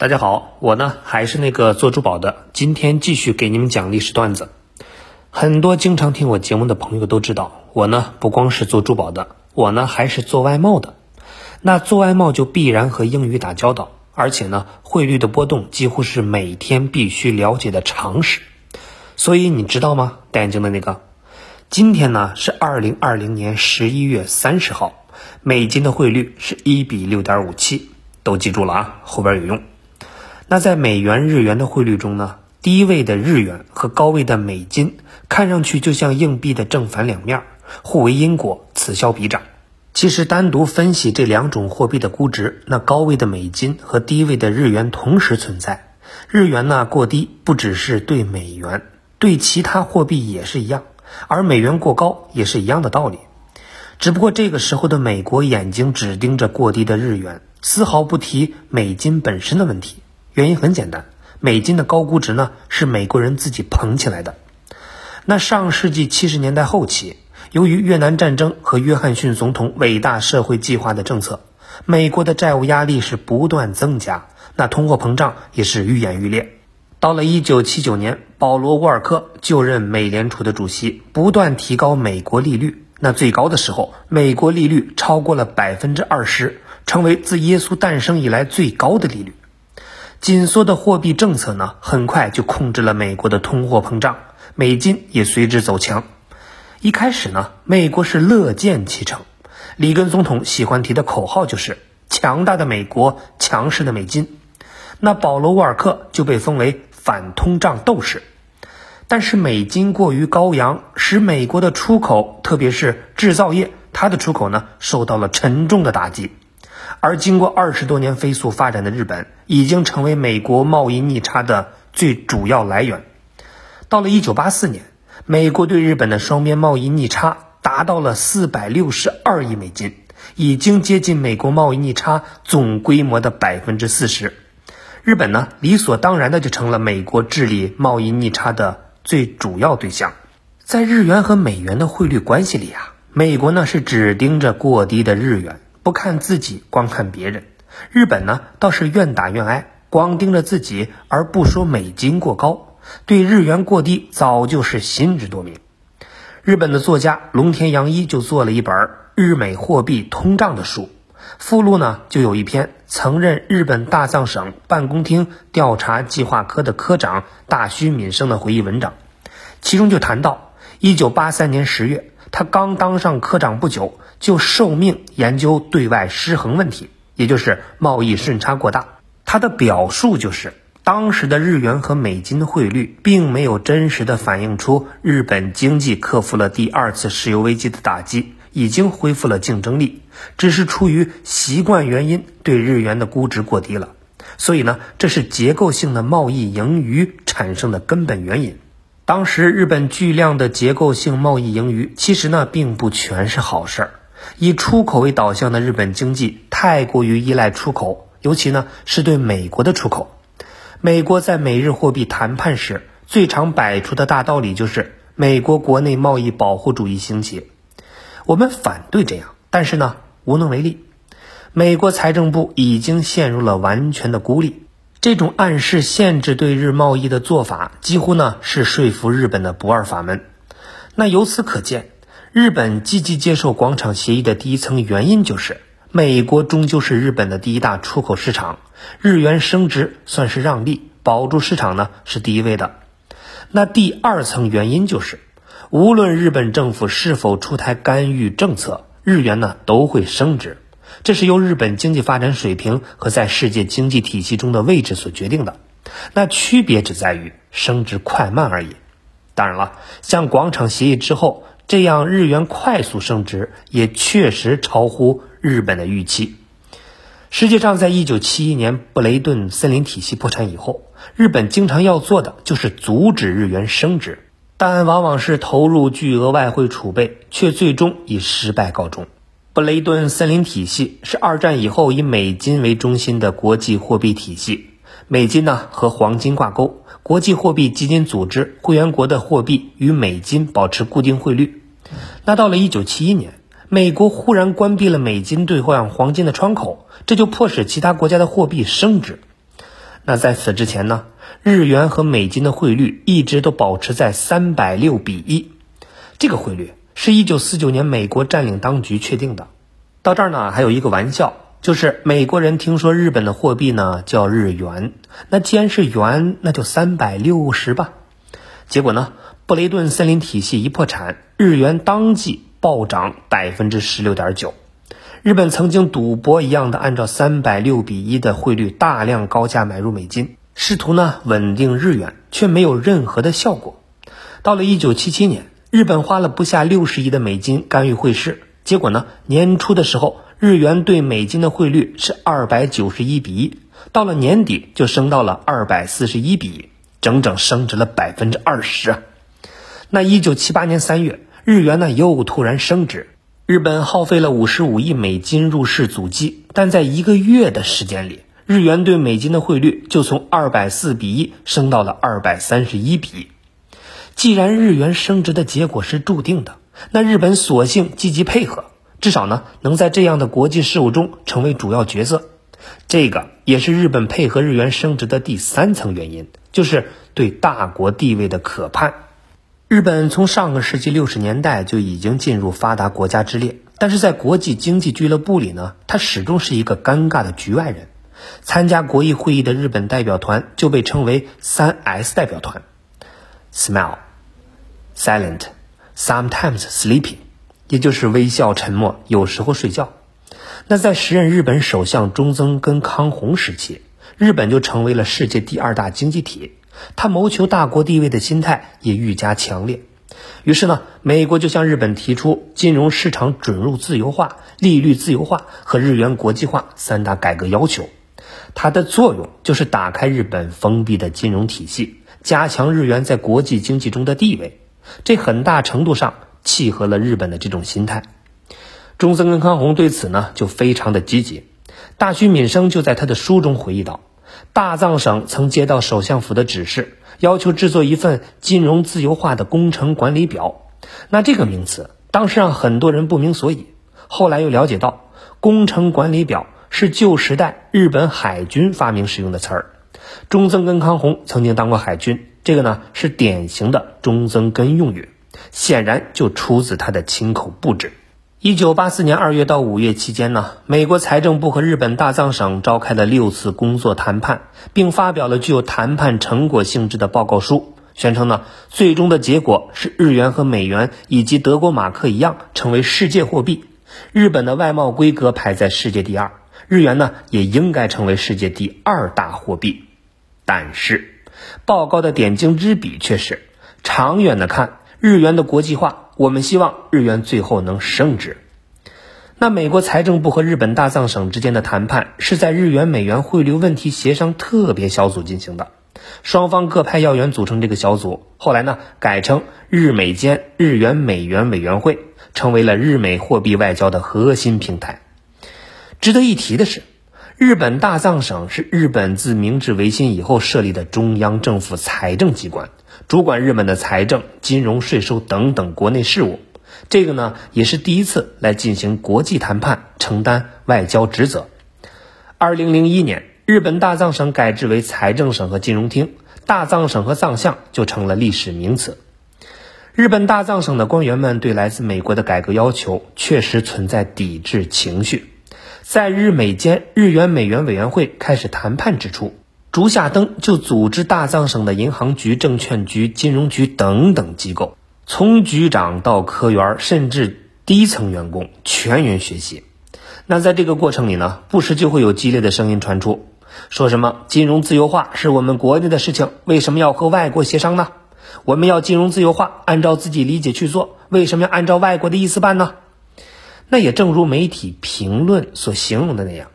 大家好，我呢还是那个做珠宝的，今天继续给你们讲历史段子。很多经常听我节目的朋友都知道，我呢不光是做珠宝的，我呢还是做外贸的。那做外贸就必然和英语打交道，而且呢汇率的波动几乎是每天必须了解的常识。所以你知道吗？戴眼镜的那个，今天呢是二零二零年十一月三十号，美金的汇率是一比六点五七。都记住了啊，后边有用。那在美元、日元的汇率中呢，低位的日元和高位的美金看上去就像硬币的正反两面，互为因果，此消彼长。其实单独分析这两种货币的估值，那高位的美金和低位的日元同时存在。日元呢过低，不只是对美元，对其他货币也是一样；而美元过高也是一样的道理。只不过这个时候的美国眼睛只盯着过低的日元。丝毫不提美金本身的问题，原因很简单，美金的高估值呢是美国人自己捧起来的。那上世纪七十年代后期，由于越南战争和约翰逊总统伟大社会计划的政策，美国的债务压力是不断增加，那通货膨胀也是愈演愈烈。到了一九七九年，保罗沃尔克就任美联储的主席，不断提高美国利率，那最高的时候，美国利率超过了百分之二十。成为自耶稣诞生以来最高的利率，紧缩的货币政策呢，很快就控制了美国的通货膨胀，美金也随之走强。一开始呢，美国是乐见其成，里根总统喜欢提的口号就是“强大的美国，强势的美金”。那保罗沃尔克就被封为反通胀斗士。但是美金过于高扬，使美国的出口，特别是制造业，它的出口呢，受到了沉重的打击。而经过二十多年飞速发展的日本，已经成为美国贸易逆差的最主要来源。到了一九八四年，美国对日本的双边贸易逆差达到了四百六十二亿美金，已经接近美国贸易逆差总规模的百分之四十。日本呢，理所当然的就成了美国治理贸易逆差的最主要对象。在日元和美元的汇率关系里啊，美国呢是只盯着过低的日元。不看自己，光看别人。日本呢，倒是愿打愿挨，光盯着自己，而不说美金过高，对日元过低，早就是心知肚明。日本的作家龙田洋一就做了一本《日美货币通胀》的书，附录呢就有一篇曾任日本大藏省办公厅调查计划科的科长大须敏生的回忆文章，其中就谈到，一九八三年十月。他刚当上科长不久，就受命研究对外失衡问题，也就是贸易顺差过大。他的表述就是，当时的日元和美金的汇率并没有真实的反映出日本经济克服了第二次石油危机的打击，已经恢复了竞争力，只是出于习惯原因对日元的估值过低了。所以呢，这是结构性的贸易盈余产生的根本原因。当时日本巨量的结构性贸易盈余，其实呢并不全是好事儿。以出口为导向的日本经济太过于依赖出口，尤其呢是对美国的出口。美国在美日货币谈判时最常摆出的大道理就是美国国内贸易保护主义兴起。我们反对这样，但是呢无能为力。美国财政部已经陷入了完全的孤立。这种暗示限制对日贸易的做法，几乎呢是说服日本的不二法门。那由此可见，日本积极接受广场协议的第一层原因就是，美国终究是日本的第一大出口市场，日元升值算是让利，保住市场呢是第一位的。那第二层原因就是，无论日本政府是否出台干预政策，日元呢都会升值。这是由日本经济发展水平和在世界经济体系中的位置所决定的，那区别只在于升值快慢而已。当然了，像广场协议之后这样日元快速升值，也确实超乎日本的预期。实际上，在一九七一年布雷顿森林体系破产以后，日本经常要做的就是阻止日元升值，但往往是投入巨额外汇储备，却最终以失败告终。布雷顿森林体系是二战以后以美金为中心的国际货币体系。美金呢和黄金挂钩，国际货币基金组织会员国的货币与美金保持固定汇率。那到了一九七一年，美国忽然关闭了美金兑换黄金的窗口，这就迫使其他国家的货币升值。那在此之前呢，日元和美金的汇率一直都保持在三百六比一，这个汇率是一九四九年美国占领当局确定的。到这儿呢，还有一个玩笑，就是美国人听说日本的货币呢叫日元，那既然是元，那就三百六十吧。结果呢，布雷顿森林体系一破产，日元当即暴涨百分之十六点九。日本曾经赌博一样的按照三百六比一的汇率大量高价买入美金，试图呢稳定日元，却没有任何的效果。到了一九七七年，日本花了不下六十亿的美金干预汇市，结果呢年初的时候，日元对美金的汇率是二百九十一比一，到了年底就升到了二百四十一比一，整整升值了百分之二十啊！那一九七八年三月，日元呢又突然升值。日本耗费了五十五亿美金入市阻击，但在一个月的时间里，日元对美金的汇率就从二百四比一升到了二百三十一比一。既然日元升值的结果是注定的，那日本索性积极配合，至少呢能在这样的国际事务中成为主要角色。这个也是日本配合日元升值的第三层原因，就是对大国地位的渴盼。日本从上个世纪六十年代就已经进入发达国家之列，但是在国际经济俱乐部里呢，它始终是一个尴尬的局外人。参加国议会议的日本代表团就被称为三 S 代表团：smile、silent、sometimes sleeping，也就是微笑、沉默，有时候睡觉。那在时任日本首相中曾根康弘时期，日本就成为了世界第二大经济体。他谋求大国地位的心态也愈加强烈，于是呢，美国就向日本提出金融市场准入自由化、利率自由化和日元国际化三大改革要求。它的作用就是打开日本封闭的金融体系，加强日元在国际经济中的地位。这很大程度上契合了日本的这种心态。中森根康弘对此呢就非常的积极。大须敏生就在他的书中回忆道。大藏省曾接到首相府的指示，要求制作一份金融自由化的工程管理表。那这个名词当时让很多人不明所以。后来又了解到，工程管理表是旧时代日本海军发明使用的词儿。中曾根康弘曾经当过海军，这个呢是典型的中曾根用语，显然就出自他的亲口布置。一九八四年二月到五月期间呢，美国财政部和日本大藏省召开了六次工作谈判，并发表了具有谈判成果性质的报告书，宣称呢，最终的结果是日元和美元以及德国马克一样成为世界货币，日本的外贸规格排在世界第二，日元呢也应该成为世界第二大货币。但是，报告的点睛之笔却是，长远的看，日元的国际化。我们希望日元最后能升值。那美国财政部和日本大藏省之间的谈判是在日元美元汇率问题协商特别小组进行的，双方各派要员组成这个小组，后来呢改成日美间日元美元委员会，成为了日美货币外交的核心平台。值得一提的是，日本大藏省是日本自明治维新以后设立的中央政府财政机关。主管日本的财政、金融、税收等等国内事务，这个呢也是第一次来进行国际谈判，承担外交职责。二零零一年，日本大藏省改制为财政省和金融厅，大藏省和藏相就成了历史名词。日本大藏省的官员们对来自美国的改革要求确实存在抵制情绪，在日美间日元美元委员会开始谈判之初。竹下登就组织大藏省的银行局、证券局、金融局等等机构，从局长到科员，甚至低层员工全员学习。那在这个过程里呢，不时就会有激烈的声音传出，说什么金融自由化是我们国内的事情，为什么要和外国协商呢？我们要金融自由化，按照自己理解去做，为什么要按照外国的意思办呢？那也正如媒体评论所形容的那样。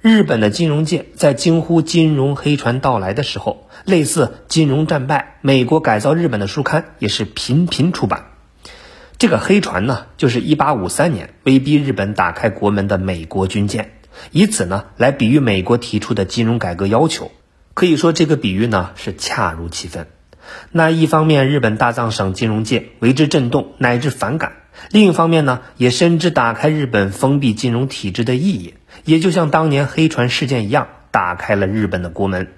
日本的金融界在惊呼金融黑船到来的时候，类似《金融战败》《美国改造日本》的书刊也是频频出版。这个黑船呢，就是1853年威逼日本打开国门的美国军舰，以此呢来比喻美国提出的金融改革要求。可以说，这个比喻呢是恰如其分。那一方面，日本大藏省金融界为之震动乃至反感；另一方面呢，也深知打开日本封闭金融体制的意义。也就像当年黑船事件一样，打开了日本的国门。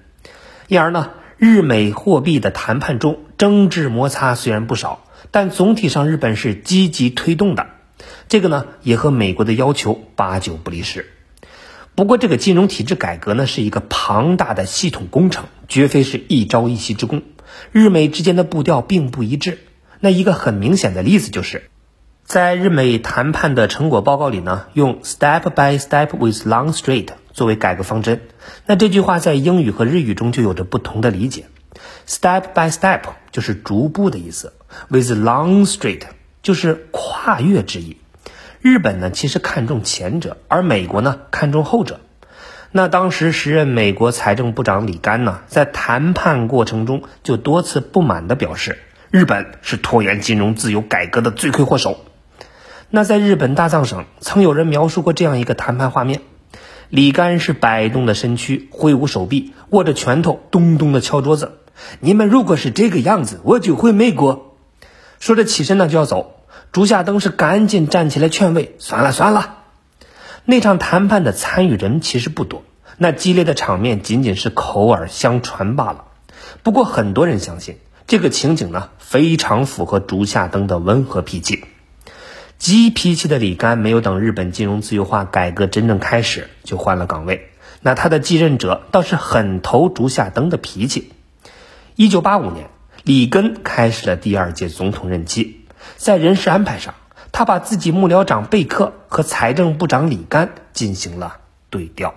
因而呢，日美货币的谈判中争执摩擦虽然不少，但总体上日本是积极推动的。这个呢，也和美国的要求八九不离十。不过，这个金融体制改革呢，是一个庞大的系统工程，绝非是一朝一夕之功。日美之间的步调并不一致。那一个很明显的例子就是，在日美谈判的成果报告里呢，用 “step by step with long street” 作为改革方针。那这句话在英语和日语中就有着不同的理解。“step by step” 就是逐步的意思，“with long street” 就是跨越之意。日本呢，其实看重前者，而美国呢，看重后者。那当时时任美国财政部长里根呢，在谈判过程中就多次不满地表示，日本是拖延金融自由改革的罪魁祸首。那在日本大藏省，曾有人描述过这样一个谈判画面：里干是摆动的身躯，挥舞手臂，握着拳头，咚咚地敲桌子。你们如果是这个样子，我就回美国。说着起身呢就要走。竹下登是赶紧站起来劝慰：“算了算了，那场谈判的参与人其实不多，那激烈的场面仅仅是口耳相传罢了。不过很多人相信，这个情景呢非常符合竹下登的温和脾气。急脾气的李干没有等日本金融自由化改革真正开始就换了岗位，那他的继任者倒是很投竹下登的脾气。一九八五年，里根开始了第二届总统任期。在人事安排上，他把自己幕僚长贝克和财政部长李干进行了对调。